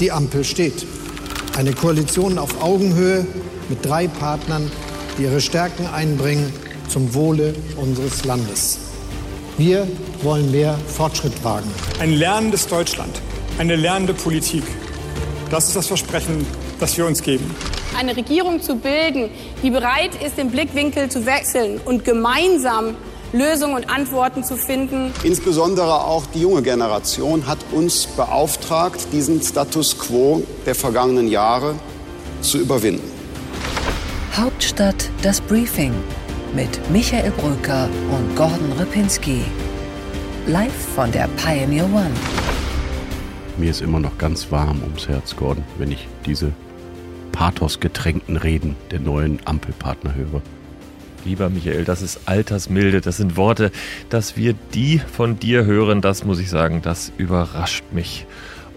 die Ampel steht. Eine Koalition auf Augenhöhe mit drei Partnern, die ihre Stärken einbringen zum Wohle unseres Landes. Wir wollen mehr Fortschritt wagen. Ein lernendes Deutschland, eine lernende Politik. Das ist das Versprechen, das wir uns geben. Eine Regierung zu bilden, die bereit ist, den Blickwinkel zu wechseln und gemeinsam Lösungen und Antworten zu finden. Insbesondere auch die junge Generation hat uns beauftragt, diesen Status quo der vergangenen Jahre zu überwinden. Hauptstadt das Briefing mit Michael Brücker und Gordon Ripinski. Live von der Pioneer One. Mir ist immer noch ganz warm ums Herz, Gordon, wenn ich diese pathosgetränkten Reden der neuen Ampelpartner höre. Lieber Michael, das ist Altersmilde, das sind Worte, dass wir die von dir hören, das muss ich sagen, das überrascht mich.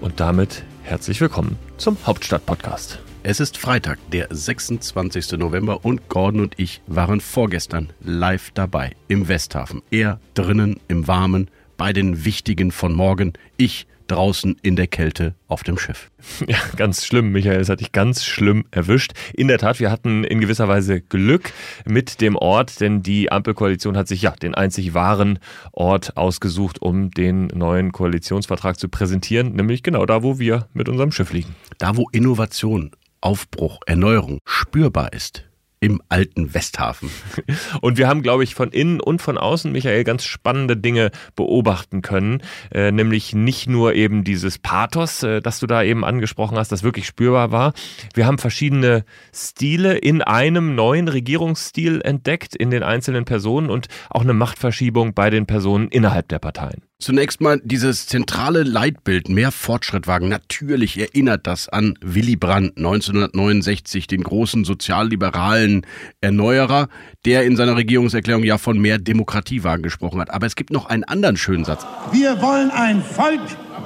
Und damit herzlich willkommen zum Hauptstadt-Podcast. Es ist Freitag, der 26. November und Gordon und ich waren vorgestern live dabei im Westhafen. Er drinnen im Warmen bei den Wichtigen von morgen, ich draußen in der Kälte auf dem Schiff. Ja, ganz schlimm, Michael. Es hat dich ganz schlimm erwischt. In der Tat, wir hatten in gewisser Weise Glück mit dem Ort, denn die Ampelkoalition hat sich ja den einzig wahren Ort ausgesucht, um den neuen Koalitionsvertrag zu präsentieren, nämlich genau da, wo wir mit unserem Schiff liegen. Da, wo Innovation, Aufbruch, Erneuerung spürbar ist im alten Westhafen. Und wir haben, glaube ich, von innen und von außen, Michael, ganz spannende Dinge beobachten können. Äh, nämlich nicht nur eben dieses Pathos, äh, das du da eben angesprochen hast, das wirklich spürbar war. Wir haben verschiedene Stile in einem neuen Regierungsstil entdeckt, in den einzelnen Personen und auch eine Machtverschiebung bei den Personen innerhalb der Parteien. Zunächst mal dieses zentrale Leitbild, mehr Fortschritt wagen. Natürlich erinnert das an Willy Brandt 1969, den großen sozialliberalen Erneuerer, der in seiner Regierungserklärung ja von mehr Demokratiewagen gesprochen hat. Aber es gibt noch einen anderen schönen Satz. Wir wollen ein Volk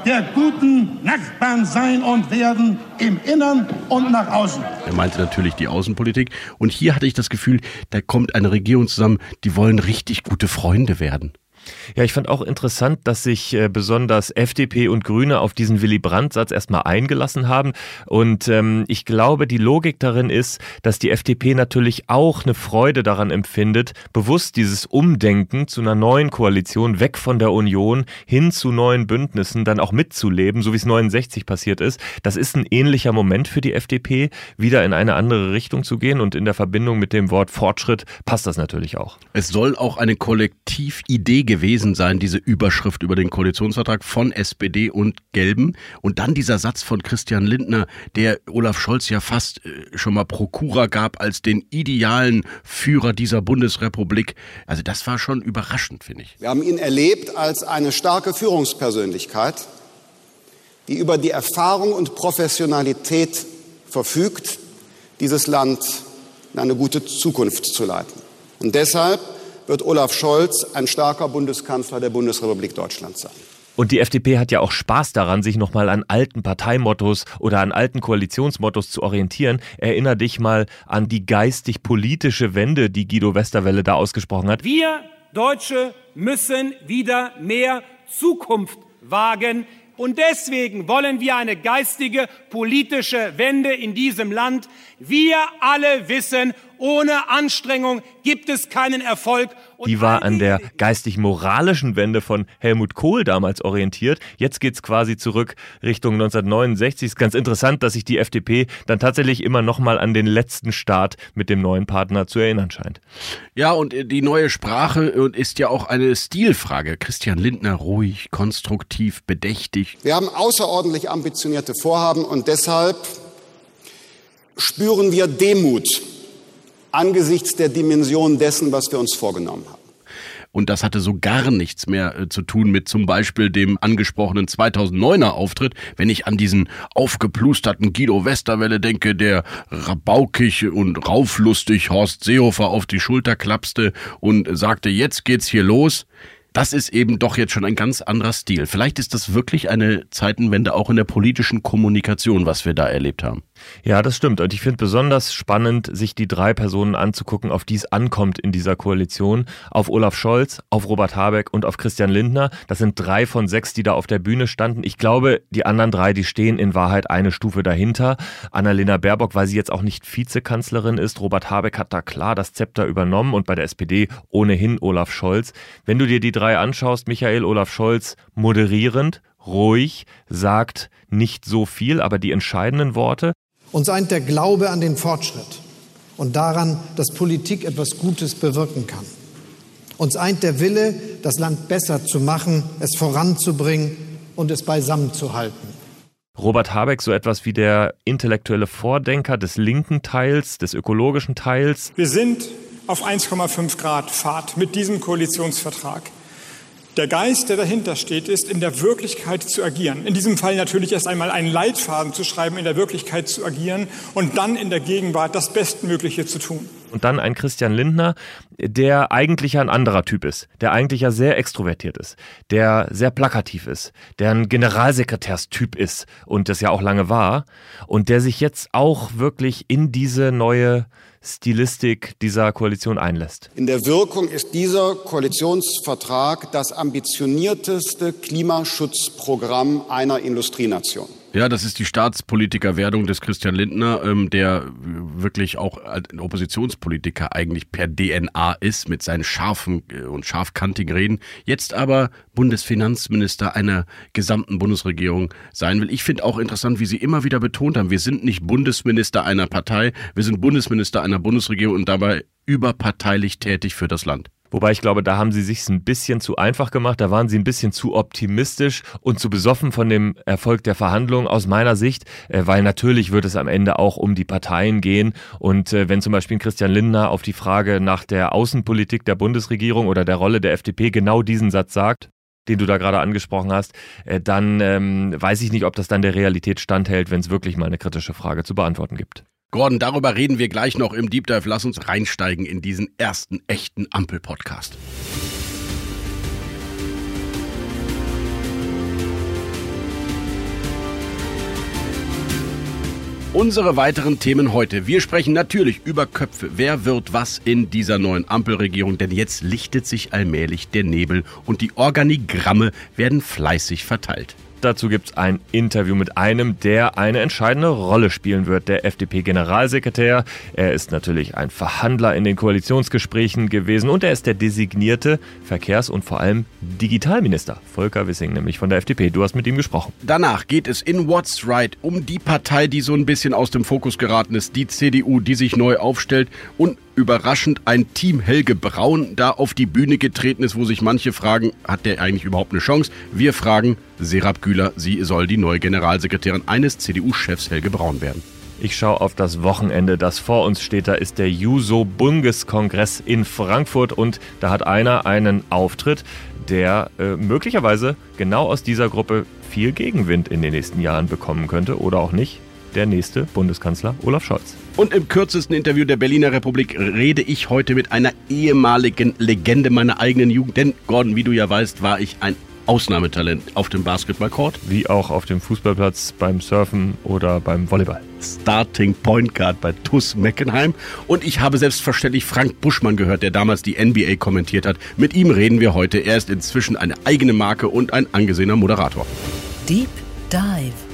der guten Nachbarn sein und werden im Innern und nach außen. Er meinte natürlich die Außenpolitik. Und hier hatte ich das Gefühl, da kommt eine Regierung zusammen, die wollen richtig gute Freunde werden. Ja, ich fand auch interessant, dass sich äh, besonders FDP und Grüne auf diesen Willy Brandt-Satz erstmal eingelassen haben. Und ähm, ich glaube, die Logik darin ist, dass die FDP natürlich auch eine Freude daran empfindet, bewusst dieses Umdenken zu einer neuen Koalition, weg von der Union hin zu neuen Bündnissen, dann auch mitzuleben, so wie es 69 passiert ist. Das ist ein ähnlicher Moment für die FDP, wieder in eine andere Richtung zu gehen. Und in der Verbindung mit dem Wort Fortschritt passt das natürlich auch. Es soll auch eine Kollektividee gewesen gewesen sein, diese Überschrift über den Koalitionsvertrag von SPD und Gelben. Und dann dieser Satz von Christian Lindner, der Olaf Scholz ja fast äh, schon mal Prokura gab als den idealen Führer dieser Bundesrepublik. Also das war schon überraschend, finde ich. Wir haben ihn erlebt als eine starke Führungspersönlichkeit, die über die Erfahrung und Professionalität verfügt, dieses Land in eine gute Zukunft zu leiten. Und deshalb wird Olaf Scholz ein starker Bundeskanzler der Bundesrepublik Deutschland sein. Und die FDP hat ja auch Spaß daran, sich nochmal an alten Parteimottos oder an alten Koalitionsmottos zu orientieren. Erinner dich mal an die geistig-politische Wende, die Guido Westerwelle da ausgesprochen hat. Wir Deutsche müssen wieder mehr Zukunft wagen. Und deswegen wollen wir eine geistige, politische Wende in diesem Land. Wir alle wissen, ohne Anstrengung gibt es keinen Erfolg. Und die war an der geistig-moralischen Wende von Helmut Kohl damals orientiert. Jetzt geht's quasi zurück Richtung 1969. Ist ganz interessant, dass sich die FDP dann tatsächlich immer noch mal an den letzten Start mit dem neuen Partner zu erinnern scheint. Ja, und die neue Sprache äh, ist ja auch eine Stilfrage. Christian Lindner ruhig, konstruktiv, bedächtig. Wir haben außerordentlich ambitionierte Vorhaben und deshalb spüren wir Demut angesichts der Dimension dessen, was wir uns vorgenommen haben. Und das hatte so gar nichts mehr äh, zu tun mit zum Beispiel dem angesprochenen 2009er Auftritt. Wenn ich an diesen aufgeplusterten Guido Westerwelle denke, der rabaukig und rauflustig Horst Seehofer auf die Schulter klapste und sagte, jetzt geht's hier los Das ist eben doch jetzt schon ein ganz anderer Stil. Vielleicht ist das wirklich eine Zeitenwende auch in der politischen Kommunikation, was wir da erlebt haben. Ja, das stimmt. Und ich finde besonders spannend, sich die drei Personen anzugucken, auf die es ankommt in dieser Koalition. Auf Olaf Scholz, auf Robert Habeck und auf Christian Lindner. Das sind drei von sechs, die da auf der Bühne standen. Ich glaube, die anderen drei, die stehen in Wahrheit eine Stufe dahinter. Annalena Baerbock, weil sie jetzt auch nicht Vizekanzlerin ist. Robert Habeck hat da klar das Zepter übernommen und bei der SPD ohnehin Olaf Scholz. Wenn du dir die drei anschaust, Michael Olaf Scholz moderierend, ruhig, sagt nicht so viel, aber die entscheidenden Worte. Uns eint der Glaube an den Fortschritt und daran, dass Politik etwas Gutes bewirken kann. Uns eint der Wille, das Land besser zu machen, es voranzubringen und es beisammen zu halten. Robert Habeck so etwas wie der intellektuelle Vordenker des linken Teils, des ökologischen Teils. Wir sind auf 1,5 Grad Fahrt mit diesem Koalitionsvertrag. Der Geist, der dahinter steht, ist, in der Wirklichkeit zu agieren. In diesem Fall natürlich erst einmal einen Leitfaden zu schreiben, in der Wirklichkeit zu agieren und dann in der Gegenwart das Bestmögliche zu tun. Und dann ein Christian Lindner, der eigentlich ein anderer Typ ist, der eigentlich ja sehr extrovertiert ist, der sehr plakativ ist, der ein Generalsekretärstyp ist und das ja auch lange war und der sich jetzt auch wirklich in diese neue Stilistik dieser Koalition einlässt. In der Wirkung ist dieser Koalitionsvertrag das ambitionierteste Klimaschutzprogramm einer Industrienation. Ja, das ist die Staatspolitikerwerdung des Christian Lindner, ähm, der wirklich auch ein Oppositionspolitiker eigentlich per DNA ist mit seinen scharfen äh, und scharfkantigen Reden. Jetzt aber Bundesfinanzminister einer gesamten Bundesregierung sein will. Ich finde auch interessant, wie Sie immer wieder betont haben, wir sind nicht Bundesminister einer Partei, wir sind Bundesminister einer Bundesregierung und dabei überparteilich tätig für das Land. Wobei ich glaube, da haben sie sich ein bisschen zu einfach gemacht, da waren sie ein bisschen zu optimistisch und zu besoffen von dem Erfolg der Verhandlungen aus meiner Sicht, äh, weil natürlich wird es am Ende auch um die Parteien gehen und äh, wenn zum Beispiel Christian Lindner auf die Frage nach der Außenpolitik der Bundesregierung oder der Rolle der FDP genau diesen Satz sagt, den du da gerade angesprochen hast, äh, dann ähm, weiß ich nicht, ob das dann der Realität standhält, wenn es wirklich mal eine kritische Frage zu beantworten gibt. Gordon, darüber reden wir gleich noch im Deep Dive. Lass uns reinsteigen in diesen ersten echten Ampel-Podcast. Unsere weiteren Themen heute. Wir sprechen natürlich über Köpfe. Wer wird was in dieser neuen Ampelregierung? Denn jetzt lichtet sich allmählich der Nebel und die Organigramme werden fleißig verteilt. Dazu gibt es ein Interview mit einem, der eine entscheidende Rolle spielen wird, der FDP-Generalsekretär. Er ist natürlich ein Verhandler in den Koalitionsgesprächen gewesen und er ist der designierte Verkehrs- und vor allem Digitalminister. Volker Wissing, nämlich von der FDP. Du hast mit ihm gesprochen. Danach geht es in What's Right um die Partei, die so ein bisschen aus dem Fokus geraten ist, die CDU, die sich neu aufstellt und überraschend ein Team Helge Braun da auf die Bühne getreten ist, wo sich manche fragen, hat der eigentlich überhaupt eine Chance? Wir fragen Serap Güler, sie soll die neue Generalsekretärin eines CDU-Chefs Helge Braun werden. Ich schaue auf das Wochenende, das vor uns steht. Da ist der Juso-Bundeskongress in Frankfurt und da hat einer einen Auftritt, der äh, möglicherweise genau aus dieser Gruppe viel Gegenwind in den nächsten Jahren bekommen könnte oder auch nicht der nächste Bundeskanzler Olaf Scholz. Und im kürzesten Interview der Berliner Republik rede ich heute mit einer ehemaligen Legende meiner eigenen Jugend. Denn, Gordon, wie du ja weißt, war ich ein Ausnahmetalent auf dem Basketballcourt. Wie auch auf dem Fußballplatz, beim Surfen oder beim Volleyball. Starting Point Guard bei TUS Meckenheim. Und ich habe selbstverständlich Frank Buschmann gehört, der damals die NBA kommentiert hat. Mit ihm reden wir heute. Er ist inzwischen eine eigene Marke und ein angesehener Moderator. Deep Dive.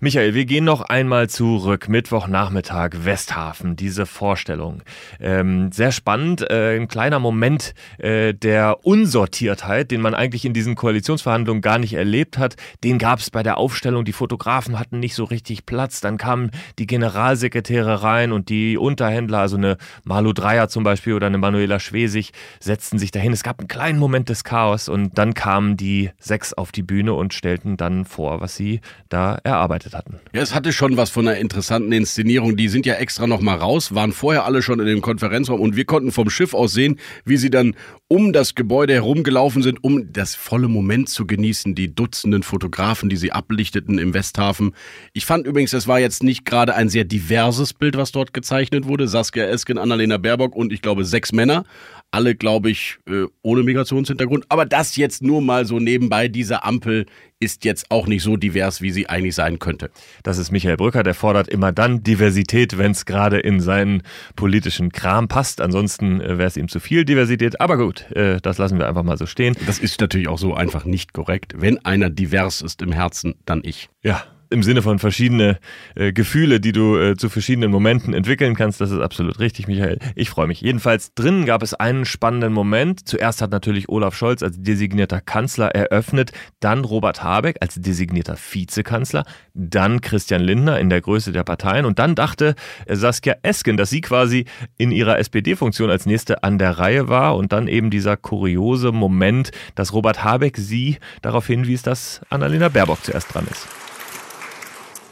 Michael, wir gehen noch einmal zurück. Mittwochnachmittag, Westhafen, diese Vorstellung. Ähm, sehr spannend, äh, ein kleiner Moment äh, der Unsortiertheit, den man eigentlich in diesen Koalitionsverhandlungen gar nicht erlebt hat. Den gab es bei der Aufstellung. Die Fotografen hatten nicht so richtig Platz. Dann kamen die Generalsekretäre rein und die Unterhändler, also eine Malu Dreier zum Beispiel oder eine Manuela Schwesig, setzten sich dahin. Es gab einen kleinen Moment des Chaos und dann kamen die sechs auf die Bühne und stellten dann vor, was sie da erarbeitet vorbereitet hatten. Ja, es hatte schon was von einer interessanten Inszenierung. Die sind ja extra noch mal raus, waren vorher alle schon in dem Konferenzraum und wir konnten vom Schiff aus sehen, wie sie dann um das Gebäude herumgelaufen sind, um das volle Moment zu genießen, die Dutzenden Fotografen, die sie ablichteten im Westhafen. Ich fand übrigens, es war jetzt nicht gerade ein sehr diverses Bild, was dort gezeichnet wurde. Saskia Esken, Annalena Baerbock und ich glaube sechs Männer. Alle, glaube ich, äh, ohne Migrationshintergrund. Aber das jetzt nur mal so nebenbei, diese Ampel ist jetzt auch nicht so divers, wie sie eigentlich sein könnte. Das ist Michael Brücker, der fordert immer dann Diversität, wenn es gerade in seinen politischen Kram passt. Ansonsten äh, wäre es ihm zu viel Diversität. Aber gut, äh, das lassen wir einfach mal so stehen. Das ist natürlich auch so einfach nicht korrekt. Wenn einer divers ist im Herzen, dann ich. Ja, im Sinne von verschiedene äh, Gefühle, die du äh, zu verschiedenen Momenten entwickeln kannst. Das ist absolut richtig, Michael. Ich freue mich. Jedenfalls drinnen gab es einen spannenden Moment. Zuerst hat natürlich Olaf Scholz als designierter Kanzler eröffnet, dann Robert Habeck als designierter Vizekanzler, dann Christian Lindner in der Größe der Parteien und dann dachte äh, Saskia Esken, dass sie quasi in ihrer SPD-Funktion als nächste an der Reihe war und dann eben dieser kuriose Moment, dass Robert Habeck sie darauf hinwies, dass Annalena Baerbock zuerst dran ist.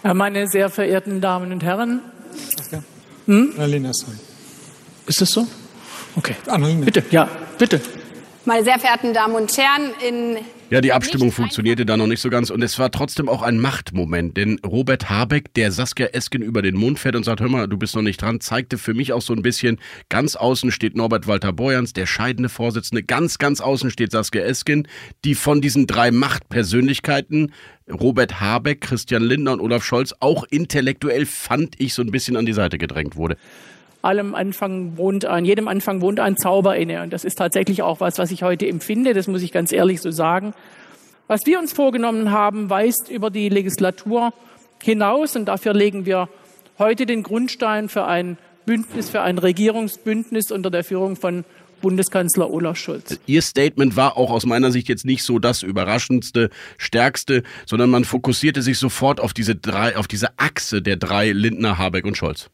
Meine sehr verehrten Damen und Herren. Hm? Annalena ist dran. Ist das so? Okay. Annalena. Bitte, ja, bitte. Meine sehr verehrten Damen und Herren, in Ja, die Abstimmung funktionierte da noch nicht so ganz und es war trotzdem auch ein Machtmoment, denn Robert Habeck, der Saskia Esken über den Mund fährt und sagt, hör mal, du bist noch nicht dran, zeigte für mich auch so ein bisschen, ganz außen steht Norbert Walter Borjans, der scheidende Vorsitzende, ganz, ganz außen steht Saskia Esken, die von diesen drei Machtpersönlichkeiten, Robert Habeck, Christian Lindner und Olaf Scholz, auch intellektuell, fand ich, so ein bisschen an die Seite gedrängt wurde allem Anfang wohnt ein, jedem Anfang wohnt ein Zauber inne. Und das ist tatsächlich auch was, was ich heute empfinde. Das muss ich ganz ehrlich so sagen. Was wir uns vorgenommen haben, weist über die Legislatur hinaus. Und dafür legen wir heute den Grundstein für ein Bündnis, für ein Regierungsbündnis unter der Führung von Bundeskanzler Olaf Scholz. Ihr Statement war auch aus meiner Sicht jetzt nicht so das überraschendste, stärkste, sondern man fokussierte sich sofort auf diese drei, auf diese Achse der drei Lindner, Habeck und Scholz.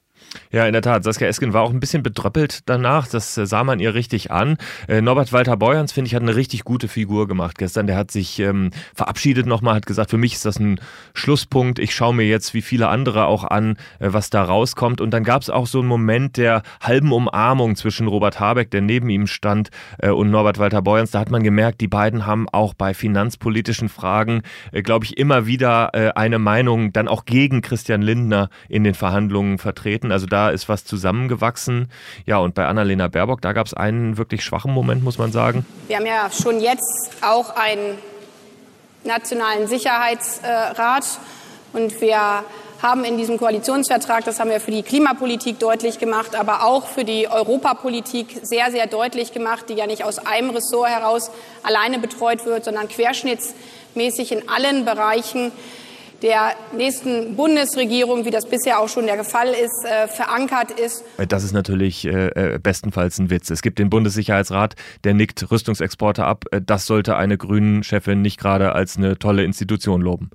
Ja, in der Tat. Saskia Esken war auch ein bisschen bedröppelt danach. Das äh, sah man ihr richtig an. Äh, Norbert Walter Beuerns, finde ich, hat eine richtig gute Figur gemacht gestern. Der hat sich ähm, verabschiedet nochmal, hat gesagt, für mich ist das ein Schlusspunkt. Ich schaue mir jetzt wie viele andere auch an, äh, was da rauskommt. Und dann gab es auch so einen Moment der halben Umarmung zwischen Robert Habeck, der neben ihm stand, äh, und Norbert Walter Beuerns. Da hat man gemerkt, die beiden haben auch bei finanzpolitischen Fragen, äh, glaube ich, immer wieder äh, eine Meinung dann auch gegen Christian Lindner in den Verhandlungen vertreten. Also also da ist was zusammengewachsen. Ja, und bei Annalena Baerbock, da gab es einen wirklich schwachen Moment, muss man sagen. Wir haben ja schon jetzt auch einen nationalen Sicherheitsrat und wir haben in diesem Koalitionsvertrag, das haben wir für die Klimapolitik deutlich gemacht, aber auch für die Europapolitik sehr, sehr deutlich gemacht, die ja nicht aus einem Ressort heraus alleine betreut wird, sondern querschnittsmäßig in allen Bereichen der nächsten Bundesregierung, wie das bisher auch schon der Fall ist, äh, verankert ist. Das ist natürlich äh, äh, bestenfalls ein Witz. Es gibt den Bundessicherheitsrat, der nickt Rüstungsexporte ab. Äh, das sollte eine Grünen-Chefin nicht gerade als eine tolle Institution loben.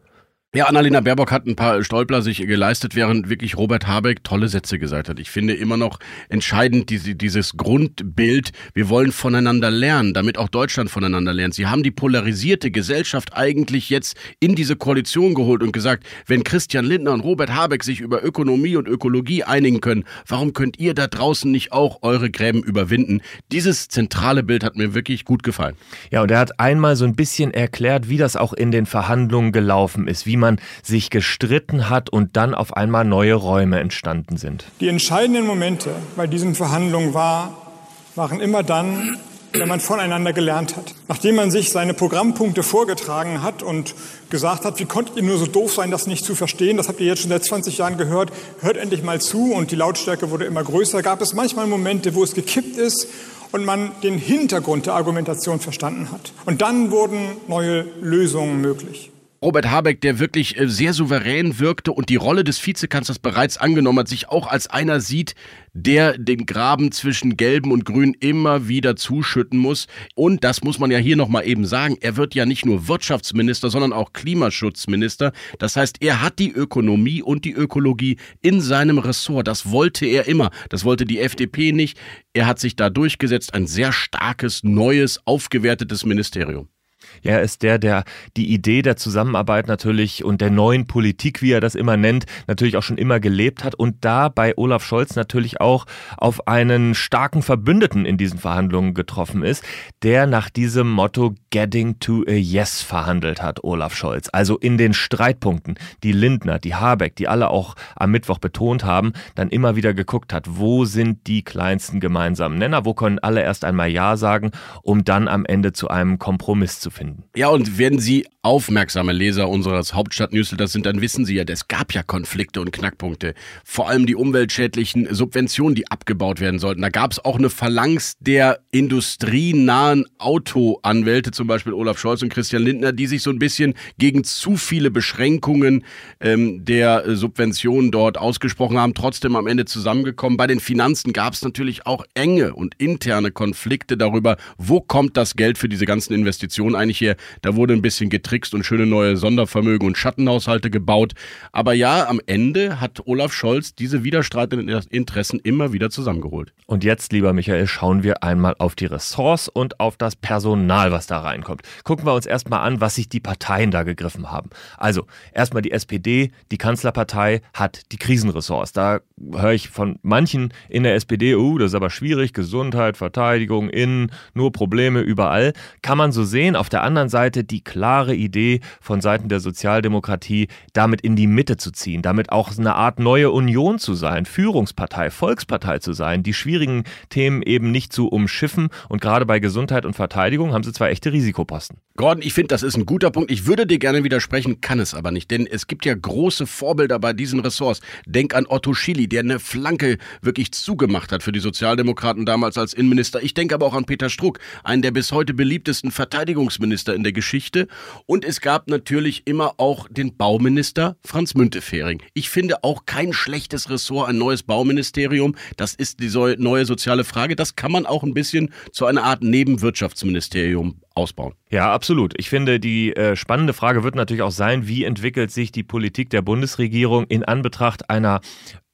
Ja, Annalena Baerbock hat ein paar Stolpler sich geleistet, während wirklich Robert Habeck tolle Sätze gesagt hat. Ich finde immer noch entscheidend diese, dieses Grundbild, wir wollen voneinander lernen, damit auch Deutschland voneinander lernt. Sie haben die polarisierte Gesellschaft eigentlich jetzt in diese Koalition geholt und gesagt, wenn Christian Lindner und Robert Habeck sich über Ökonomie und Ökologie einigen können, warum könnt ihr da draußen nicht auch eure Gräben überwinden? Dieses zentrale Bild hat mir wirklich gut gefallen. Ja, und er hat einmal so ein bisschen erklärt, wie das auch in den Verhandlungen gelaufen ist, wie wie man sich gestritten hat und dann auf einmal neue Räume entstanden sind. Die entscheidenden Momente bei diesen Verhandlungen war, waren immer dann, wenn man voneinander gelernt hat. Nachdem man sich seine Programmpunkte vorgetragen hat und gesagt hat, wie konntet ihr nur so doof sein, das nicht zu verstehen, das habt ihr jetzt schon seit 20 Jahren gehört, hört endlich mal zu und die Lautstärke wurde immer größer, gab es manchmal Momente, wo es gekippt ist und man den Hintergrund der Argumentation verstanden hat. Und dann wurden neue Lösungen möglich. Robert Habeck, der wirklich äh, sehr souverän wirkte und die Rolle des Vizekanzlers bereits angenommen hat, sich auch als einer sieht, der den Graben zwischen Gelben und Grün immer wieder zuschütten muss. Und das muss man ja hier nochmal eben sagen, er wird ja nicht nur Wirtschaftsminister, sondern auch Klimaschutzminister. Das heißt, er hat die Ökonomie und die Ökologie in seinem Ressort. Das wollte er immer. Das wollte die FDP nicht. Er hat sich da durchgesetzt. Ein sehr starkes, neues, aufgewertetes Ministerium. Er ist der, der die Idee der Zusammenarbeit natürlich und der neuen Politik, wie er das immer nennt, natürlich auch schon immer gelebt hat und da bei Olaf Scholz natürlich auch auf einen starken Verbündeten in diesen Verhandlungen getroffen ist, der nach diesem Motto Getting to a Yes verhandelt hat, Olaf Scholz. Also in den Streitpunkten, die Lindner, die Habeck, die alle auch am Mittwoch betont haben, dann immer wieder geguckt hat, wo sind die kleinsten gemeinsamen Nenner, wo können alle erst einmal Ja sagen, um dann am Ende zu einem Kompromiss zu finden. Ja, und wenn Sie aufmerksame Leser unseres Hauptstadt-Newsletters sind, dann wissen Sie ja, es gab ja Konflikte und Knackpunkte. Vor allem die umweltschädlichen Subventionen, die abgebaut werden sollten. Da gab es auch eine Phalanx der industrienahen Autoanwälte, zum Beispiel Olaf Scholz und Christian Lindner, die sich so ein bisschen gegen zu viele Beschränkungen ähm, der Subventionen dort ausgesprochen haben, trotzdem am Ende zusammengekommen. Bei den Finanzen gab es natürlich auch enge und interne Konflikte darüber, wo kommt das Geld für diese ganzen Investitionen eigentlich her. Da wurde ein bisschen getrickst und schöne neue Sondervermögen und Schattenhaushalte gebaut. Aber ja, am Ende hat Olaf Scholz diese widerstreitenden Interessen immer wieder zusammengeholt. Und jetzt, lieber Michael, schauen wir einmal auf die Ressorts und auf das Personal, was da reinkommt. Gucken wir uns erstmal an, was sich die Parteien da gegriffen haben. Also, erstmal die SPD, die Kanzlerpartei hat die Krisenressorts. Da höre ich von manchen in der SPD, uh, das ist aber schwierig, Gesundheit, Verteidigung, Innen, nur Probleme überall. Kann man so sehen. Auf der anderen Seite die klare Idee von Seiten der Sozialdemokratie, damit in die Mitte zu ziehen, damit auch eine Art neue Union zu sein, Führungspartei, Volkspartei zu sein, die schwierigen Themen eben nicht zu umschiffen. Und gerade bei Gesundheit und Verteidigung haben sie zwei echte Risikoposten. Gordon, ich finde, das ist ein guter Punkt. Ich würde dir gerne widersprechen, kann es aber nicht, denn es gibt ja große Vorbilder bei diesen Ressorts. Denk an Otto Schily, der eine Flanke wirklich zugemacht hat für die Sozialdemokraten damals als Innenminister. Ich denke aber auch an Peter Struck, einen der bis heute beliebtesten Verteidigungsminister in der Geschichte. Und es gab natürlich immer auch den Bauminister Franz Müntefering. Ich finde auch kein schlechtes Ressort, ein neues Bauministerium. Das ist die neue soziale Frage. Das kann man auch ein bisschen zu einer Art Nebenwirtschaftsministerium ausbauen. Ja, absolut. Ich finde, die äh, spannende Frage wird natürlich auch sein, wie entwickelt sich die Politik der Bundesregierung in Anbetracht einer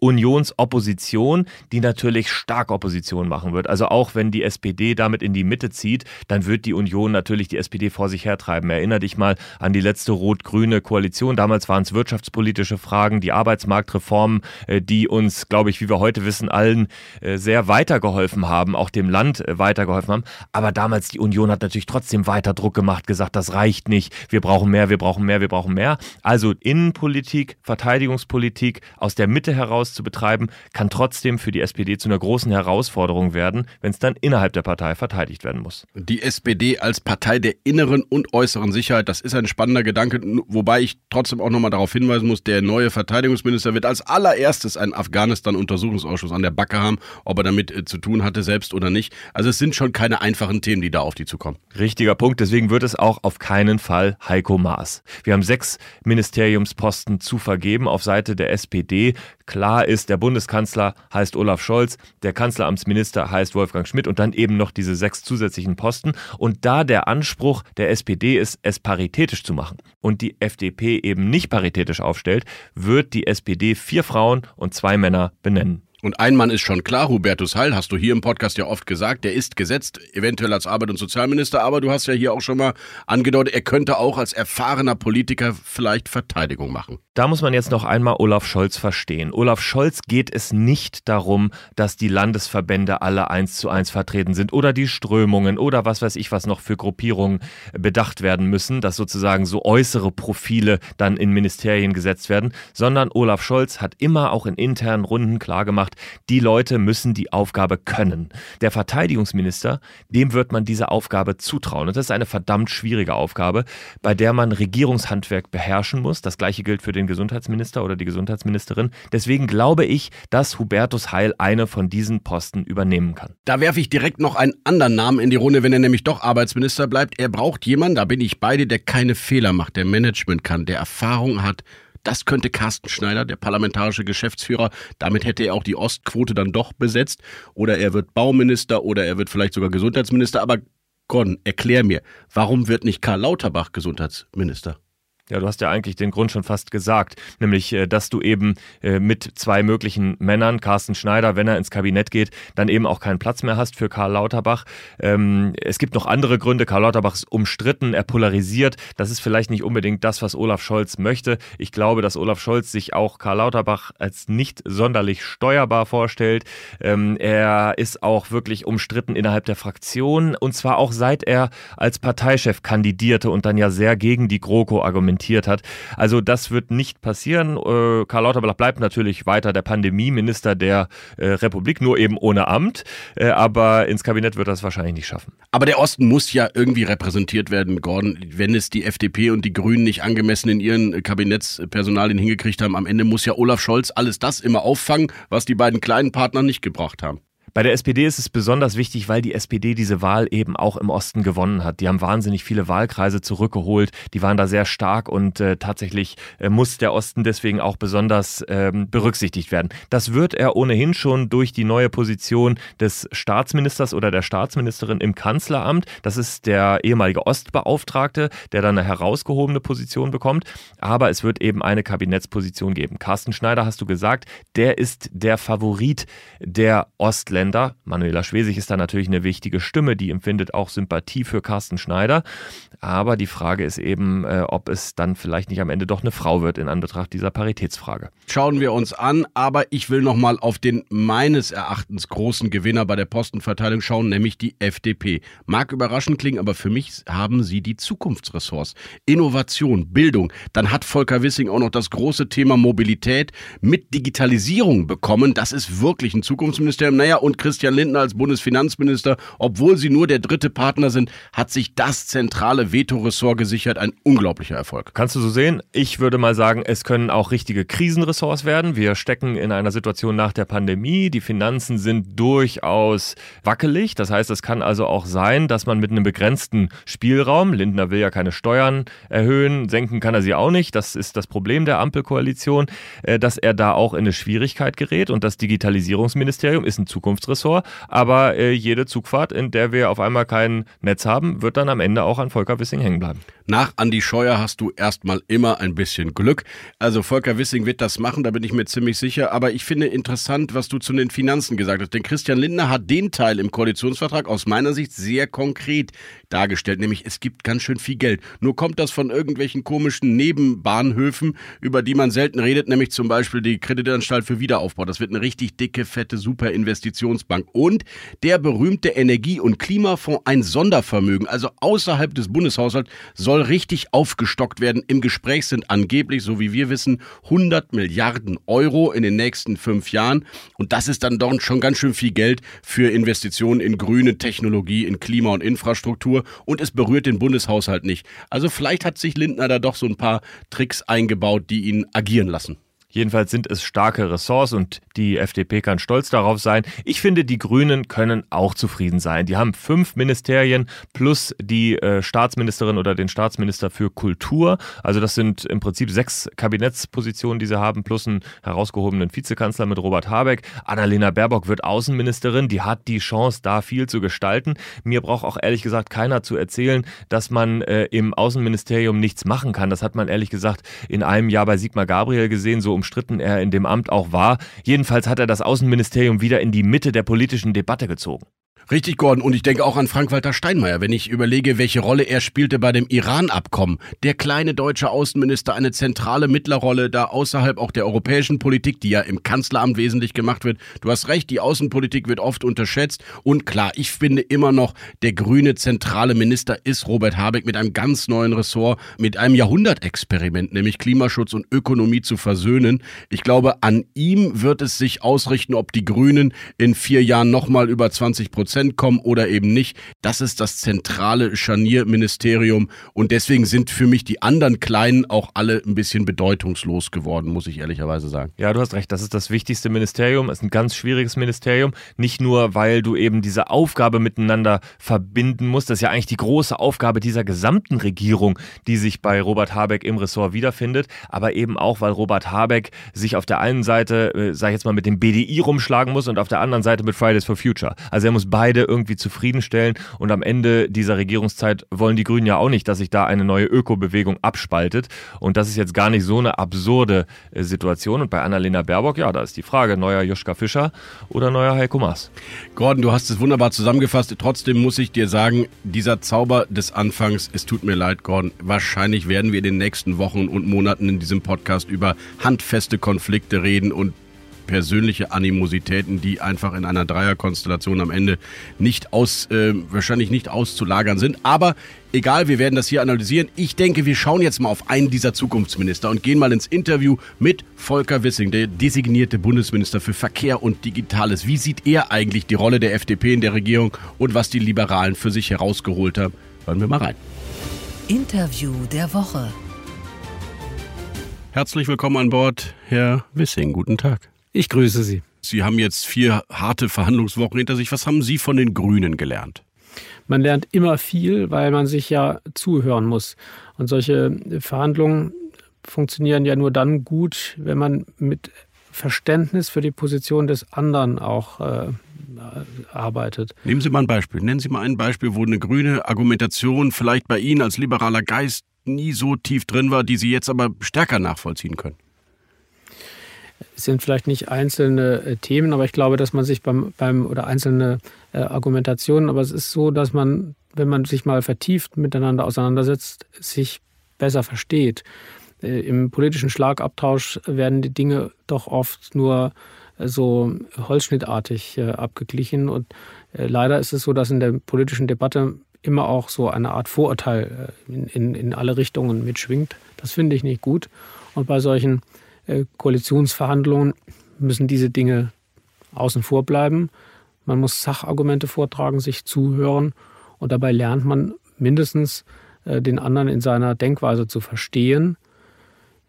Unionsopposition, die natürlich stark Opposition machen wird. Also auch wenn die SPD damit in die Mitte zieht, dann wird die Union natürlich die SPD vor sich hertreiben. Erinner dich mal an die letzte rot-grüne Koalition. Damals waren es wirtschaftspolitische Fragen, die Arbeitsmarktreformen, äh, die uns, glaube ich, wie wir heute wissen, allen äh, sehr weitergeholfen haben, auch dem Land äh, weitergeholfen haben. Aber damals die Union hat natürlich trotzdem weiter Druck gemacht, gesagt, das reicht nicht, wir brauchen mehr, wir brauchen mehr, wir brauchen mehr. Also Innenpolitik, Verteidigungspolitik aus der Mitte heraus zu betreiben, kann trotzdem für die SPD zu einer großen Herausforderung werden, wenn es dann innerhalb der Partei verteidigt werden muss. Die SPD als Partei der inneren und äußeren Sicherheit, das ist ein spannender Gedanke, wobei ich trotzdem auch nochmal darauf hinweisen muss, der neue Verteidigungsminister wird als allererstes einen Afghanistan-Untersuchungsausschuss an der Backe haben, ob er damit äh, zu tun hatte, selbst oder nicht. Also es sind schon keine einfachen Themen, die da auf die zukommen. Richtiger Punkt, deswegen wird es auch auf keinen Fall Heiko Maas. Wir haben sechs Ministeriumsposten zu vergeben auf Seite der SPD. Klar ist, der Bundeskanzler heißt Olaf Scholz, der Kanzleramtsminister heißt Wolfgang Schmidt und dann eben noch diese sechs zusätzlichen Posten. Und da der Anspruch der SPD ist, es paritätisch zu machen und die FDP eben nicht paritätisch aufstellt, wird die SPD vier Frauen und zwei Männer benennen. Und ein Mann ist schon klar, Hubertus Heil, hast du hier im Podcast ja oft gesagt, der ist gesetzt, eventuell als Arbeit- und Sozialminister, aber du hast ja hier auch schon mal angedeutet, er könnte auch als erfahrener Politiker vielleicht Verteidigung machen. Da muss man jetzt noch einmal Olaf Scholz verstehen. Olaf Scholz geht es nicht darum, dass die Landesverbände alle eins zu eins vertreten sind oder die Strömungen oder was weiß ich, was noch für Gruppierungen bedacht werden müssen, dass sozusagen so äußere Profile dann in Ministerien gesetzt werden, sondern Olaf Scholz hat immer auch in internen Runden klargemacht, die Leute müssen die Aufgabe können. Der Verteidigungsminister, dem wird man diese Aufgabe zutrauen. Und das ist eine verdammt schwierige Aufgabe, bei der man Regierungshandwerk beherrschen muss. Das gleiche gilt für den Gesundheitsminister oder die Gesundheitsministerin. Deswegen glaube ich, dass Hubertus Heil eine von diesen Posten übernehmen kann. Da werfe ich direkt noch einen anderen Namen in die Runde, wenn er nämlich doch Arbeitsminister bleibt. Er braucht jemanden, da bin ich beide, der keine Fehler macht, der Management kann, der Erfahrung hat, das könnte Carsten Schneider, der parlamentarische Geschäftsführer, damit hätte er auch die Ostquote dann doch besetzt. Oder er wird Bauminister oder er wird vielleicht sogar Gesundheitsminister. Aber Gordon, erklär mir, warum wird nicht Karl Lauterbach Gesundheitsminister? Ja, du hast ja eigentlich den Grund schon fast gesagt, nämlich, äh, dass du eben äh, mit zwei möglichen Männern, Carsten Schneider, wenn er ins Kabinett geht, dann eben auch keinen Platz mehr hast für Karl Lauterbach. Ähm, es gibt noch andere Gründe. Karl Lauterbach ist umstritten, er polarisiert. Das ist vielleicht nicht unbedingt das, was Olaf Scholz möchte. Ich glaube, dass Olaf Scholz sich auch Karl Lauterbach als nicht sonderlich steuerbar vorstellt. Ähm, er ist auch wirklich umstritten innerhalb der Fraktion und zwar auch seit er als Parteichef kandidierte und dann ja sehr gegen die GroKo argumentiert kommentiert hat. Also das wird nicht passieren. Äh, Karl Lauterbach bleibt natürlich weiter der Pandemieminister der äh, Republik, nur eben ohne Amt. Äh, aber ins Kabinett wird es wahrscheinlich nicht schaffen. Aber der Osten muss ja irgendwie repräsentiert werden, Gordon. Wenn es die FDP und die Grünen nicht angemessen in ihren Kabinettspersonalien hingekriegt haben, am Ende muss ja Olaf Scholz alles das immer auffangen, was die beiden kleinen Partner nicht gebracht haben. Bei der SPD ist es besonders wichtig, weil die SPD diese Wahl eben auch im Osten gewonnen hat. Die haben wahnsinnig viele Wahlkreise zurückgeholt. Die waren da sehr stark und äh, tatsächlich äh, muss der Osten deswegen auch besonders ähm, berücksichtigt werden. Das wird er ohnehin schon durch die neue Position des Staatsministers oder der Staatsministerin im Kanzleramt. Das ist der ehemalige Ostbeauftragte, der dann eine herausgehobene Position bekommt. Aber es wird eben eine Kabinettsposition geben. Carsten Schneider, hast du gesagt, der ist der Favorit der Ostländer. Länder. Manuela Schwesig ist da natürlich eine wichtige Stimme, die empfindet auch Sympathie für Carsten Schneider. Aber die Frage ist eben, äh, ob es dann vielleicht nicht am Ende doch eine Frau wird in Anbetracht dieser Paritätsfrage. Schauen wir uns an, aber ich will nochmal auf den meines Erachtens großen Gewinner bei der Postenverteilung schauen, nämlich die FDP. Mag überraschend klingen, aber für mich haben sie die Zukunftsressorts. Innovation, Bildung. Dann hat Volker Wissing auch noch das große Thema Mobilität mit Digitalisierung bekommen. Das ist wirklich ein Zukunftsministerium. Naja, und und Christian Lindner als Bundesfinanzminister, obwohl sie nur der dritte Partner sind, hat sich das zentrale Veto-Ressort gesichert. Ein unglaublicher Erfolg. Kannst du so sehen? Ich würde mal sagen, es können auch richtige Krisenressorts werden. Wir stecken in einer Situation nach der Pandemie. Die Finanzen sind durchaus wackelig. Das heißt, es kann also auch sein, dass man mit einem begrenzten Spielraum, Lindner will ja keine Steuern erhöhen, senken kann er sie auch nicht. Das ist das Problem der Ampelkoalition, äh, dass er da auch in eine Schwierigkeit gerät. Und das Digitalisierungsministerium ist ein Zukunfts Zukunftsressort. Aber äh, jede Zugfahrt, in der wir auf einmal kein Netz haben, wird dann am Ende auch an Volker Wissing hängen bleiben. Nach Andi Scheuer hast du erstmal immer ein bisschen Glück. Also Volker Wissing wird das machen, da bin ich mir ziemlich sicher. Aber ich finde interessant, was du zu den Finanzen gesagt hast. Denn Christian Lindner hat den Teil im Koalitionsvertrag aus meiner Sicht sehr konkret dargestellt. Nämlich es gibt ganz schön viel Geld. Nur kommt das von irgendwelchen komischen Nebenbahnhöfen, über die man selten redet, nämlich zum Beispiel die Kreditanstalt für Wiederaufbau. Das wird eine richtig dicke, fette, super Investitionsbank. Und der berühmte Energie- und Klimafonds, ein Sondervermögen, also außerhalb des Bundeshaushalts, soll richtig aufgestockt werden. Im Gespräch sind angeblich, so wie wir wissen, 100 Milliarden Euro in den nächsten fünf Jahren. Und das ist dann doch schon ganz schön viel Geld für Investitionen in grüne Technologie, in Klima und Infrastruktur. Und es berührt den Bundeshaushalt nicht. Also vielleicht hat sich Lindner da doch so ein paar Tricks eingebaut, die ihn agieren lassen. Jedenfalls sind es starke Ressorts und die FDP kann stolz darauf sein. Ich finde, die Grünen können auch zufrieden sein. Die haben fünf Ministerien plus die äh, Staatsministerin oder den Staatsminister für Kultur. Also das sind im Prinzip sechs Kabinettspositionen, die sie haben, plus einen herausgehobenen Vizekanzler mit Robert Habeck. Annalena Baerbock wird Außenministerin. Die hat die Chance, da viel zu gestalten. Mir braucht auch ehrlich gesagt keiner zu erzählen, dass man äh, im Außenministerium nichts machen kann. Das hat man ehrlich gesagt in einem Jahr bei Sigmar Gabriel gesehen, so um umstritten er in dem Amt auch war. Jedenfalls hat er das Außenministerium wieder in die Mitte der politischen Debatte gezogen. Richtig, Gordon. Und ich denke auch an Frank-Walter Steinmeier, wenn ich überlege, welche Rolle er spielte bei dem Iran-Abkommen. Der kleine deutsche Außenminister, eine zentrale Mittlerrolle, da außerhalb auch der europäischen Politik, die ja im Kanzleramt wesentlich gemacht wird. Du hast recht, die Außenpolitik wird oft unterschätzt. Und klar, ich finde immer noch, der grüne zentrale Minister ist Robert Habeck mit einem ganz neuen Ressort, mit einem Jahrhundertexperiment, nämlich Klimaschutz und Ökonomie zu versöhnen. Ich glaube, an ihm wird es sich ausrichten, ob die Grünen in vier Jahren nochmal über 20 Prozent Prozent kommen oder eben nicht. Das ist das zentrale Scharnierministerium und deswegen sind für mich die anderen Kleinen auch alle ein bisschen bedeutungslos geworden, muss ich ehrlicherweise sagen. Ja, du hast recht, das ist das wichtigste Ministerium, es ist ein ganz schwieriges Ministerium, nicht nur, weil du eben diese Aufgabe miteinander verbinden musst, das ist ja eigentlich die große Aufgabe dieser gesamten Regierung, die sich bei Robert Habeck im Ressort wiederfindet, aber eben auch, weil Robert Habeck sich auf der einen Seite, äh, sag ich jetzt mal, mit dem BDI rumschlagen muss und auf der anderen Seite mit Fridays for Future. Also er muss beide beide irgendwie zufriedenstellen. Und am Ende dieser Regierungszeit wollen die Grünen ja auch nicht, dass sich da eine neue Ökobewegung abspaltet. Und das ist jetzt gar nicht so eine absurde äh, Situation. Und bei Annalena Baerbock, ja, da ist die Frage, neuer Joschka Fischer oder neuer Heiko Maas. Gordon, du hast es wunderbar zusammengefasst. Trotzdem muss ich dir sagen, dieser Zauber des Anfangs, es tut mir leid, Gordon, wahrscheinlich werden wir in den nächsten Wochen und Monaten in diesem Podcast über handfeste Konflikte reden und persönliche Animositäten, die einfach in einer Dreierkonstellation am Ende nicht aus, äh, wahrscheinlich nicht auszulagern sind. Aber egal, wir werden das hier analysieren. Ich denke, wir schauen jetzt mal auf einen dieser Zukunftsminister und gehen mal ins Interview mit Volker Wissing, der designierte Bundesminister für Verkehr und Digitales. Wie sieht er eigentlich die Rolle der FDP in der Regierung und was die Liberalen für sich herausgeholt haben? Hören wir mal rein. Interview der Woche. Herzlich willkommen an Bord, Herr Wissing. Guten Tag. Ich grüße Sie. Sie haben jetzt vier harte Verhandlungswochen hinter sich. Was haben Sie von den Grünen gelernt? Man lernt immer viel, weil man sich ja zuhören muss. Und solche Verhandlungen funktionieren ja nur dann gut, wenn man mit Verständnis für die Position des anderen auch äh, arbeitet. Nehmen Sie mal ein Beispiel. Nennen Sie mal ein Beispiel, wo eine grüne Argumentation vielleicht bei Ihnen als liberaler Geist nie so tief drin war, die Sie jetzt aber stärker nachvollziehen können sind vielleicht nicht einzelne äh, Themen, aber ich glaube, dass man sich beim, beim oder einzelne äh, Argumentationen, aber es ist so, dass man, wenn man sich mal vertieft miteinander auseinandersetzt, sich besser versteht. Äh, Im politischen Schlagabtausch werden die Dinge doch oft nur äh, so holzschnittartig äh, abgeglichen und leider ist es so, dass in der politischen Debatte immer auch so eine Art Vorurteil in, in, in alle Richtungen mitschwingt. Das finde ich nicht gut. Und bei solchen Koalitionsverhandlungen müssen diese Dinge außen vor bleiben. Man muss Sachargumente vortragen, sich zuhören und dabei lernt man mindestens äh, den anderen in seiner Denkweise zu verstehen.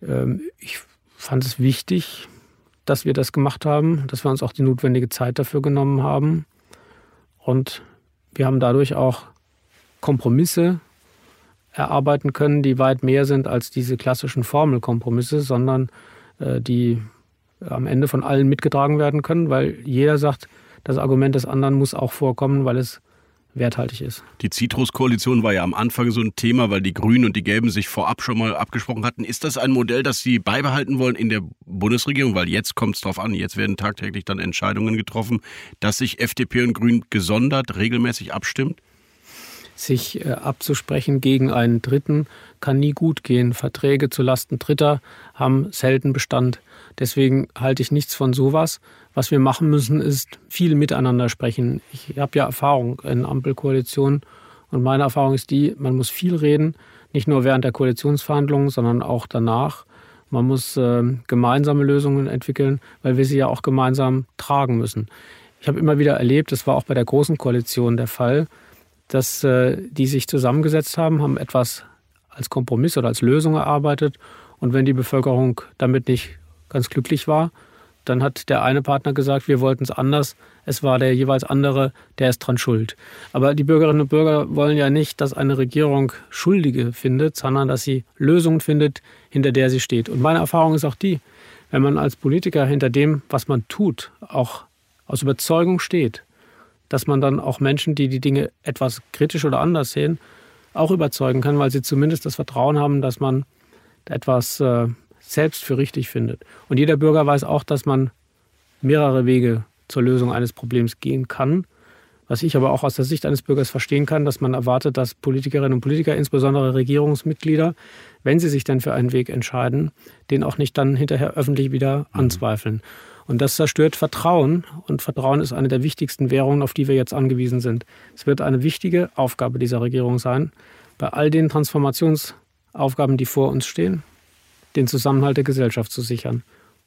Ähm, ich fand es wichtig, dass wir das gemacht haben, dass wir uns auch die notwendige Zeit dafür genommen haben. Und wir haben dadurch auch Kompromisse erarbeiten können, die weit mehr sind als diese klassischen Formelkompromisse, sondern äh, die am Ende von allen mitgetragen werden können, weil jeder sagt, das Argument des anderen muss auch vorkommen, weil es werthaltig ist. Die Citrus-Koalition war ja am Anfang so ein Thema, weil die Grünen und die Gelben sich vorab schon mal abgesprochen hatten. Ist das ein Modell, das Sie beibehalten wollen in der Bundesregierung? Weil jetzt kommt es darauf an, jetzt werden tagtäglich dann Entscheidungen getroffen, dass sich FDP und Grün gesondert regelmäßig abstimmt? Sich äh, abzusprechen gegen einen Dritten kann nie gut gehen. Verträge zu Lasten Dritter haben selten Bestand. Deswegen halte ich nichts von sowas. Was wir machen müssen, ist viel miteinander sprechen. Ich habe ja Erfahrung in Ampelkoalitionen und meine Erfahrung ist die, man muss viel reden, nicht nur während der Koalitionsverhandlungen, sondern auch danach. Man muss äh, gemeinsame Lösungen entwickeln, weil wir sie ja auch gemeinsam tragen müssen. Ich habe immer wieder erlebt, das war auch bei der Großen Koalition der Fall, dass äh, die sich zusammengesetzt haben, haben etwas als Kompromiss oder als Lösung erarbeitet. Und wenn die Bevölkerung damit nicht ganz glücklich war, dann hat der eine Partner gesagt, wir wollten es anders. Es war der jeweils andere, der ist dran schuld. Aber die Bürgerinnen und Bürger wollen ja nicht, dass eine Regierung Schuldige findet, sondern dass sie Lösungen findet, hinter der sie steht. Und meine Erfahrung ist auch die, wenn man als Politiker hinter dem, was man tut, auch aus Überzeugung steht, dass man dann auch Menschen, die die Dinge etwas kritisch oder anders sehen, auch überzeugen kann, weil sie zumindest das Vertrauen haben, dass man etwas äh, selbst für richtig findet. Und jeder Bürger weiß auch, dass man mehrere Wege zur Lösung eines Problems gehen kann. Was ich aber auch aus der Sicht eines Bürgers verstehen kann, dass man erwartet, dass Politikerinnen und Politiker, insbesondere Regierungsmitglieder, wenn sie sich dann für einen Weg entscheiden, den auch nicht dann hinterher öffentlich wieder mhm. anzweifeln. Und das zerstört Vertrauen. Und Vertrauen ist eine der wichtigsten Währungen, auf die wir jetzt angewiesen sind. Es wird eine wichtige Aufgabe dieser Regierung sein, bei all den Transformationsaufgaben, die vor uns stehen, den Zusammenhalt der Gesellschaft zu sichern.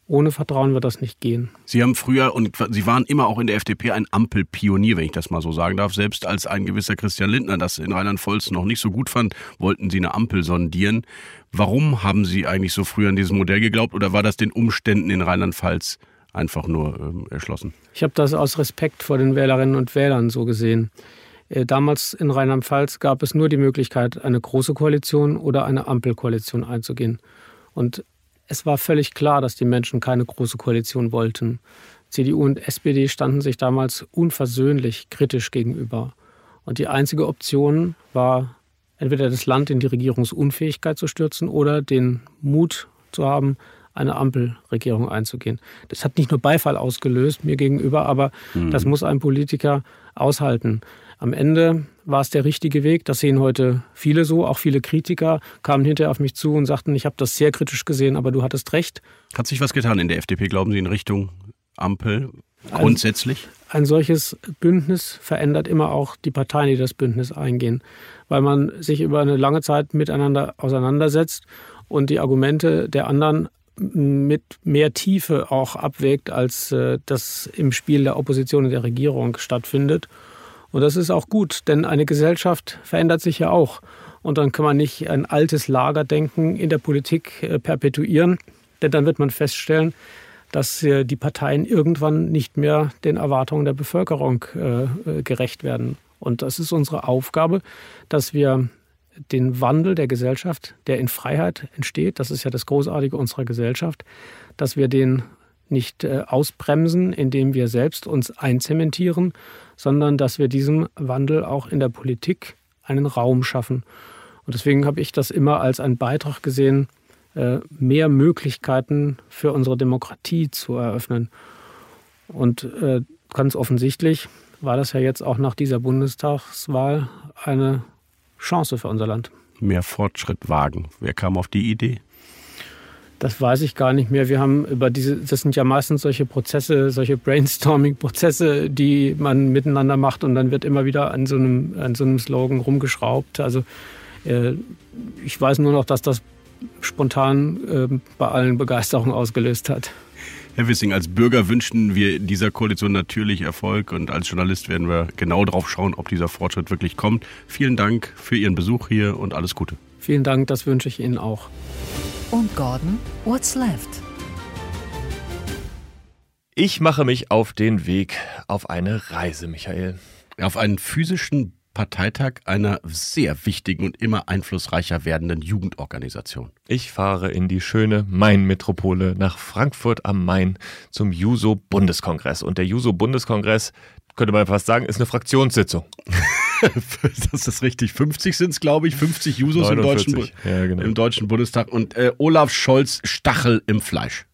Ohne Vertrauen wird das nicht gehen. Sie haben früher und Sie waren immer auch in der FDP ein Ampelpionier, wenn ich das mal so sagen darf. Selbst als ein gewisser Christian Lindner das in Rheinland-Pfalz noch nicht so gut fand, wollten Sie eine Ampel sondieren. Warum haben Sie eigentlich so früh an dieses Modell geglaubt oder war das den Umständen in Rheinland-Pfalz einfach nur äh, erschlossen. Ich habe das aus Respekt vor den Wählerinnen und Wählern so gesehen. Äh, damals in Rheinland-Pfalz gab es nur die Möglichkeit, eine große Koalition oder eine Ampelkoalition einzugehen. Und es war völlig klar, dass die Menschen keine große Koalition wollten. CDU und SPD standen sich damals unversöhnlich kritisch gegenüber. Und die einzige Option war, entweder das Land in die Regierungsunfähigkeit zu stürzen oder den Mut zu haben, eine Ampelregierung einzugehen. Das hat nicht nur Beifall ausgelöst mir gegenüber, aber mhm. das muss ein Politiker aushalten. Am Ende war es der richtige Weg. Das sehen heute viele so. Auch viele Kritiker kamen hinterher auf mich zu und sagten, ich habe das sehr kritisch gesehen, aber du hattest recht. Hat sich was getan in der FDP, glauben Sie, in Richtung Ampel grundsätzlich? Ein, ein solches Bündnis verändert immer auch die Parteien, die das Bündnis eingehen, weil man sich über eine lange Zeit miteinander auseinandersetzt und die Argumente der anderen mit mehr Tiefe auch abwägt, als äh, das im Spiel der Opposition und der Regierung stattfindet. Und das ist auch gut, denn eine Gesellschaft verändert sich ja auch. Und dann kann man nicht ein altes Lagerdenken in der Politik äh, perpetuieren, denn dann wird man feststellen, dass äh, die Parteien irgendwann nicht mehr den Erwartungen der Bevölkerung gerecht werden. Und das ist unsere Aufgabe, dass wir den Wandel der Gesellschaft, der in Freiheit entsteht, das ist ja das Großartige unserer Gesellschaft, dass wir den nicht äh, ausbremsen, indem wir selbst uns einzementieren, sondern dass wir diesem Wandel auch in der Politik einen Raum schaffen. Und deswegen habe ich das immer als einen Beitrag gesehen, äh, mehr Möglichkeiten für unsere Demokratie zu eröffnen. Und äh, ganz offensichtlich war das ja jetzt auch nach dieser Bundestagswahl eine Chance für unser Land. Mehr Fortschritt wagen. Wer kam auf die Idee? Das weiß ich gar nicht mehr. Wir haben über diese, das sind ja meistens solche Prozesse, solche Brainstorming-Prozesse, die man miteinander macht und dann wird immer wieder an so einem, an so einem Slogan rumgeschraubt. Also äh, ich weiß nur noch, dass das spontan äh, bei allen Begeisterung ausgelöst hat. Herr Wissing, als Bürger wünschen wir dieser Koalition natürlich Erfolg und als Journalist werden wir genau drauf schauen, ob dieser Fortschritt wirklich kommt. Vielen Dank für Ihren Besuch hier und alles Gute. Vielen Dank, das wünsche ich Ihnen auch. Und Gordon, what's left? Ich mache mich auf den Weg auf eine Reise, Michael. Auf einen physischen Parteitag einer sehr wichtigen und immer einflussreicher werdenden Jugendorganisation. Ich fahre in die schöne Main-Metropole nach Frankfurt am Main zum Juso-Bundeskongress. Und der Juso-Bundeskongress, könnte man fast sagen, ist eine Fraktionssitzung. das ist richtig. 50 sind es, glaube ich. 50 Jusos im deutschen, ja, genau. im deutschen, Bundestag. Und äh, Olaf Scholz Stachel im Fleisch.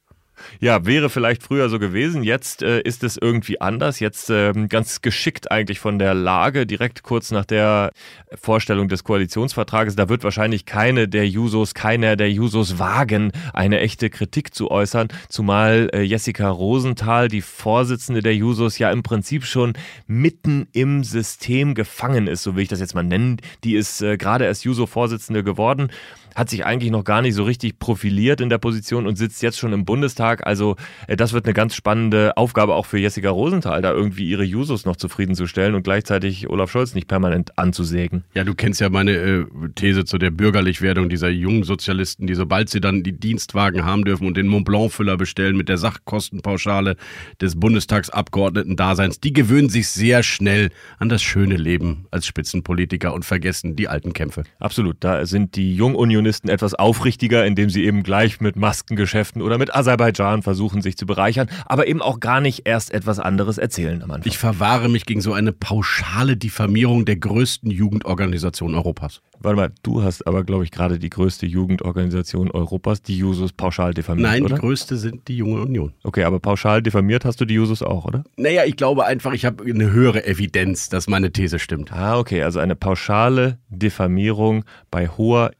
Ja, wäre vielleicht früher so gewesen. Jetzt äh, ist es irgendwie anders. Jetzt äh, ganz geschickt eigentlich von der Lage, direkt kurz nach der Vorstellung des Koalitionsvertrages. Da wird wahrscheinlich keine der Jusos, keiner der Jusos wagen, eine echte Kritik zu äußern. Zumal äh, Jessica Rosenthal, die Vorsitzende der Jusos, ja im Prinzip schon mitten im System gefangen ist, so will ich das jetzt mal nennen. Die ist äh, gerade erst Juso-Vorsitzende geworden hat sich eigentlich noch gar nicht so richtig profiliert in der Position und sitzt jetzt schon im Bundestag. Also äh, das wird eine ganz spannende Aufgabe auch für Jessica Rosenthal, da irgendwie ihre Jusos noch zufriedenzustellen und gleichzeitig Olaf Scholz nicht permanent anzusägen. Ja, du kennst ja meine äh, These zu der Bürgerlichwerdung dieser jungen Sozialisten, die sobald sie dann die Dienstwagen haben dürfen und den Mont Blanc-Füller bestellen mit der Sachkostenpauschale des Bundestagsabgeordneten-Daseins, die gewöhnen sich sehr schnell an das schöne Leben als Spitzenpolitiker und vergessen die alten Kämpfe. Absolut, da sind die Jungunion Unionisten etwas aufrichtiger, indem sie eben gleich mit Maskengeschäften oder mit Aserbaidschan versuchen, sich zu bereichern, aber eben auch gar nicht erst etwas anderes erzählen am Anfang. Ich verwahre mich gegen so eine pauschale Diffamierung der größten Jugendorganisation Europas. Warte mal, du hast aber, glaube ich, gerade die größte Jugendorganisation Europas, die Jusos, pauschal diffamiert, Nein, oder? die größte sind die Junge Union. Okay, aber pauschal diffamiert hast du die Jusos auch, oder? Naja, ich glaube einfach, ich habe eine höhere Evidenz, dass meine These stimmt. Ah, okay, also eine pauschale Diffamierung bei hoher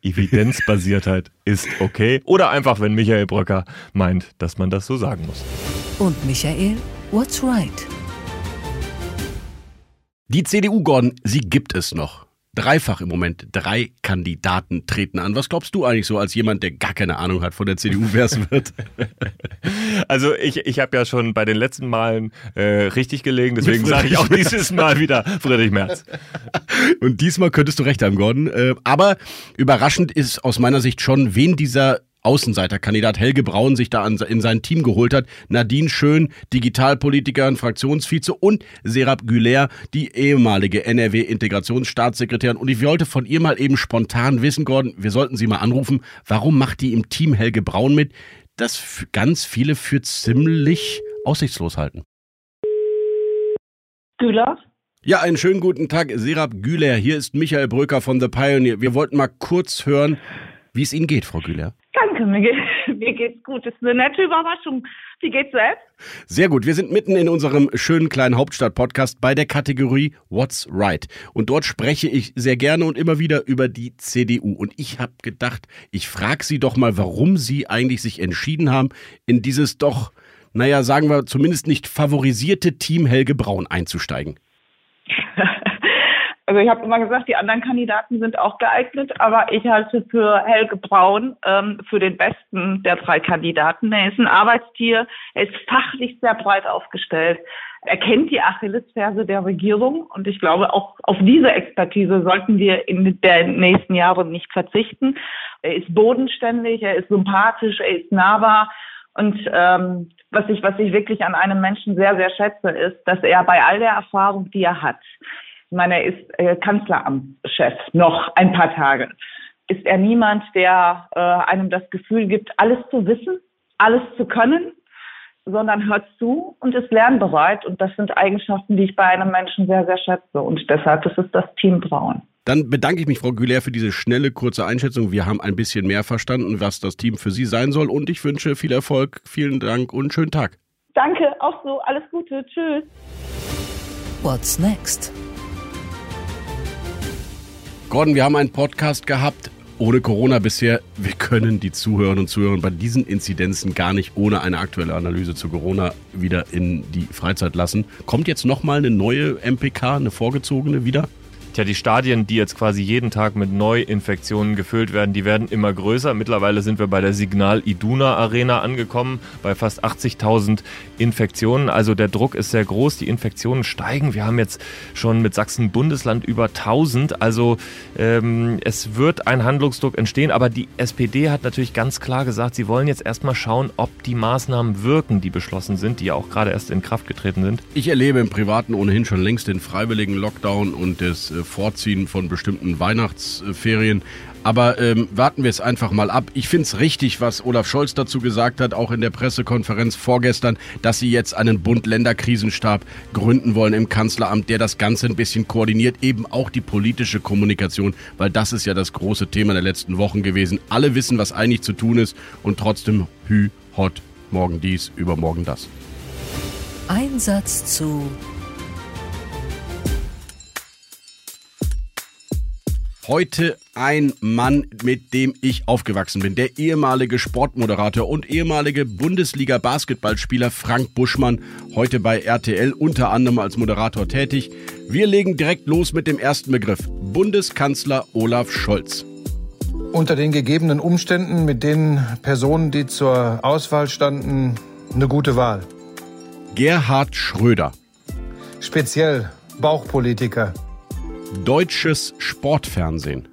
Evidenzbasiertheit ist okay. Oder einfach, wenn Michael Bröcker meint, dass man das so sagen muss. Und Michael, what's right? Die CDU, Gordon, sie gibt es noch dreifach im Moment. Drei Kandidaten treten an. Was glaubst du eigentlich so als jemand, der gar keine Ahnung hat von der CDU, wer es wird? Also ich, ich habe ja schon bei den letzten Malen äh, richtig gelegen, deswegen sage ich auch dieses Mal wieder Friedrich Merz. Und diesmal könntest du recht haben, Gordon. Äh, aber überraschend ist aus meiner Sicht schon, wen dieser Außenseiterkandidat Helge Braun sich da in sein Team geholt hat. Nadine Schön, Digitalpolitikerin, Fraktionsvize und Serap Güler, die ehemalige NRW-Integrationsstaatssekretärin. Und ich wollte von ihr mal eben spontan wissen, Gordon, wir sollten sie mal anrufen, warum macht die im Team Helge Braun mit? Das ganz viele für ziemlich aussichtslos halten. Güler? Ja, einen schönen guten Tag, Serap Güler. Hier ist Michael Bröker von The Pioneer. Wir wollten mal kurz hören, wie es Ihnen geht, Frau Güler. Danke, mir, geht, mir geht's gut. Das ist eine nette Überraschung. Wie geht's selbst? Sehr gut. Wir sind mitten in unserem schönen kleinen Hauptstadt-Podcast bei der Kategorie What's Right. Und dort spreche ich sehr gerne und immer wieder über die CDU. Und ich habe gedacht, ich frage Sie doch mal, warum Sie eigentlich sich entschieden haben, in dieses doch, naja, sagen wir zumindest nicht favorisierte Team Helge Braun einzusteigen. Also ich habe immer gesagt, die anderen Kandidaten sind auch geeignet, aber ich halte für Helge Braun ähm, für den besten der drei Kandidaten. Er ist ein Arbeitstier, er ist fachlich sehr breit aufgestellt. Er kennt die Achillesferse der Regierung und ich glaube, auch auf diese Expertise sollten wir in den nächsten Jahren nicht verzichten. Er ist bodenständig, er ist sympathisch, er ist nahbar und ähm, was ich, was ich wirklich an einem Menschen sehr, sehr schätze, ist, dass er bei all der Erfahrung, die er hat, meine, er ist äh, Kanzleramtschef noch ein paar Tage, ist er niemand, der äh, einem das Gefühl gibt, alles zu wissen, alles zu können, sondern hört zu und ist lernbereit. Und das sind Eigenschaften, die ich bei einem Menschen sehr, sehr schätze. Und deshalb ist es das Team Braun. Dann bedanke ich mich, Frau Güler, für diese schnelle, kurze Einschätzung. Wir haben ein bisschen mehr verstanden, was das Team für Sie sein soll. Und ich wünsche viel Erfolg, vielen Dank und schönen Tag. Danke, auch so. Alles Gute. Tschüss. What's next? Gordon, wir haben einen Podcast gehabt ohne Corona bisher. Wir können die Zuhörerinnen und Zuhörer bei diesen Inzidenzen gar nicht ohne eine aktuelle Analyse zu Corona wieder in die Freizeit lassen. Kommt jetzt nochmal eine neue MPK, eine vorgezogene wieder? Tja, die Stadien, die jetzt quasi jeden Tag mit Neuinfektionen gefüllt werden, die werden immer größer. Mittlerweile sind wir bei der Signal Iduna Arena angekommen, bei fast 80.000 Infektionen. Also der Druck ist sehr groß, die Infektionen steigen. Wir haben jetzt schon mit Sachsen-Bundesland über 1000. Also ähm, es wird ein Handlungsdruck entstehen. Aber die SPD hat natürlich ganz klar gesagt, sie wollen jetzt erstmal schauen, ob die Maßnahmen wirken, die beschlossen sind, die ja auch gerade erst in Kraft getreten sind. Ich erlebe im Privaten ohnehin schon längst den freiwilligen Lockdown und das äh, Vorziehen von bestimmten Weihnachtsferien. Aber ähm, warten wir es einfach mal ab. Ich finde es richtig, was Olaf Scholz dazu gesagt hat, auch in der Pressekonferenz vorgestern, dass sie jetzt einen Bund-Länder-Krisenstab gründen wollen im Kanzleramt, der das Ganze ein bisschen koordiniert, eben auch die politische Kommunikation, weil das ist ja das große Thema der letzten Wochen gewesen. Alle wissen, was eigentlich zu tun ist und trotzdem hü, hot, morgen dies, übermorgen das. Einsatz zu Heute ein Mann, mit dem ich aufgewachsen bin. Der ehemalige Sportmoderator und ehemalige Bundesliga-Basketballspieler Frank Buschmann, heute bei RTL unter anderem als Moderator tätig. Wir legen direkt los mit dem ersten Begriff. Bundeskanzler Olaf Scholz. Unter den gegebenen Umständen mit den Personen, die zur Auswahl standen, eine gute Wahl. Gerhard Schröder. Speziell Bauchpolitiker. Deutsches Sportfernsehen.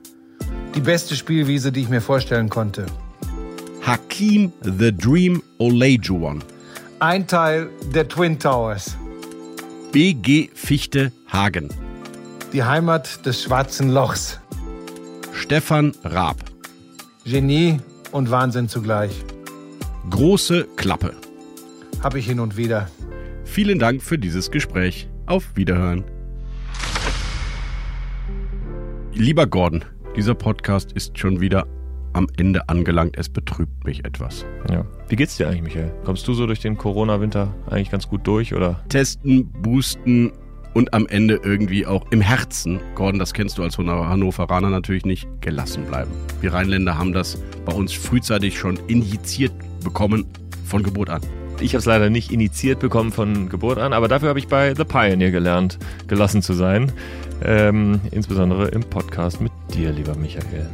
Die beste Spielwiese, die ich mir vorstellen konnte. Hakim The Dream Olajuwon. Ein Teil der Twin Towers. BG Fichte Hagen. Die Heimat des Schwarzen Lochs. Stefan Raab. Genie und Wahnsinn zugleich. Große Klappe. Hab ich hin und wieder. Vielen Dank für dieses Gespräch. Auf Wiederhören. Lieber Gordon, dieser Podcast ist schon wieder am Ende angelangt. Es betrübt mich etwas. Ja. Wie geht's dir eigentlich, Michael? Kommst du so durch den Corona-Winter eigentlich ganz gut durch, oder? Testen, boosten und am Ende irgendwie auch im Herzen, Gordon, das kennst du als Hannoveraner natürlich nicht, gelassen bleiben. Wir Rheinländer haben das bei uns frühzeitig schon injiziert bekommen von Geburt an. Ich habe es leider nicht initiiert bekommen von Geburt an, aber dafür habe ich bei The Pioneer gelernt, gelassen zu sein. Ähm, insbesondere im Podcast mit dir, lieber Michael.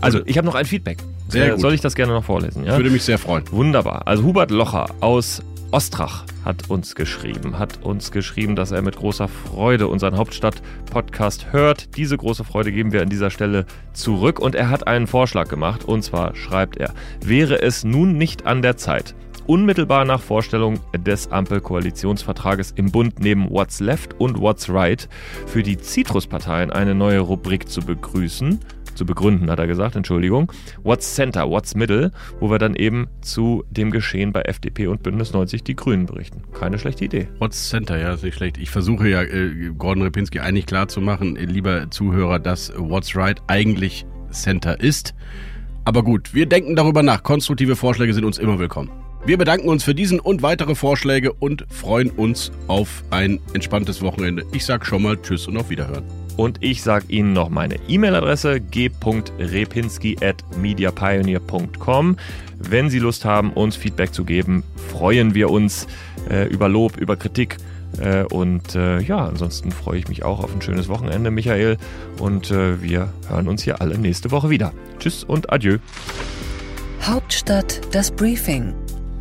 Also, ich habe noch ein Feedback. Sehr Äh, gut. Soll ich das gerne noch vorlesen? Ja? Würde mich sehr freuen. Wunderbar. Also Hubert Locher aus Ostrach hat uns geschrieben, hat uns geschrieben, dass er mit großer Freude unseren Hauptstadt-Podcast hört. Diese große Freude geben wir an dieser Stelle zurück und er hat einen Vorschlag gemacht und zwar schreibt er, wäre es nun nicht an der Zeit, unmittelbar nach Vorstellung des Ampel-Koalitionsvertrages im Bund neben What's Left und What's Right für die Zitrusparteien eine neue Rubrik zu begrüßen, zu begründen, hat er gesagt, Entschuldigung. What's Center, What's Middle, wo wir dann eben zu dem Geschehen bei FDP und Bündnis 90 Die Grünen berichten. Keine schlechte Idee. What's Center, ja, ist nicht schlecht. Ich versuche ja, äh, Gordon Repinski eigentlich klar zu machen, äh, lieber Zuhörer, dass What's Right eigentlich Center ist. Aber gut, wir denken darüber nach. Konstruktive Vorschläge sind uns immer willkommen. Wir bedanken uns für diesen und weitere Vorschläge und freuen uns auf ein entspanntes Wochenende. Ich sag schon mal Tschüss und auf Wiederhören. Und ich sage Ihnen noch meine E-Mail-Adresse g.repinski.mediapioneer.com. Wenn Sie Lust haben, uns Feedback zu geben, freuen wir uns äh, über Lob, über Kritik. Äh, und äh, ja, ansonsten freue ich mich auch auf ein schönes Wochenende, Michael. Und äh, wir hören uns hier alle nächste Woche wieder. Tschüss und adieu. Hauptstadt das Briefing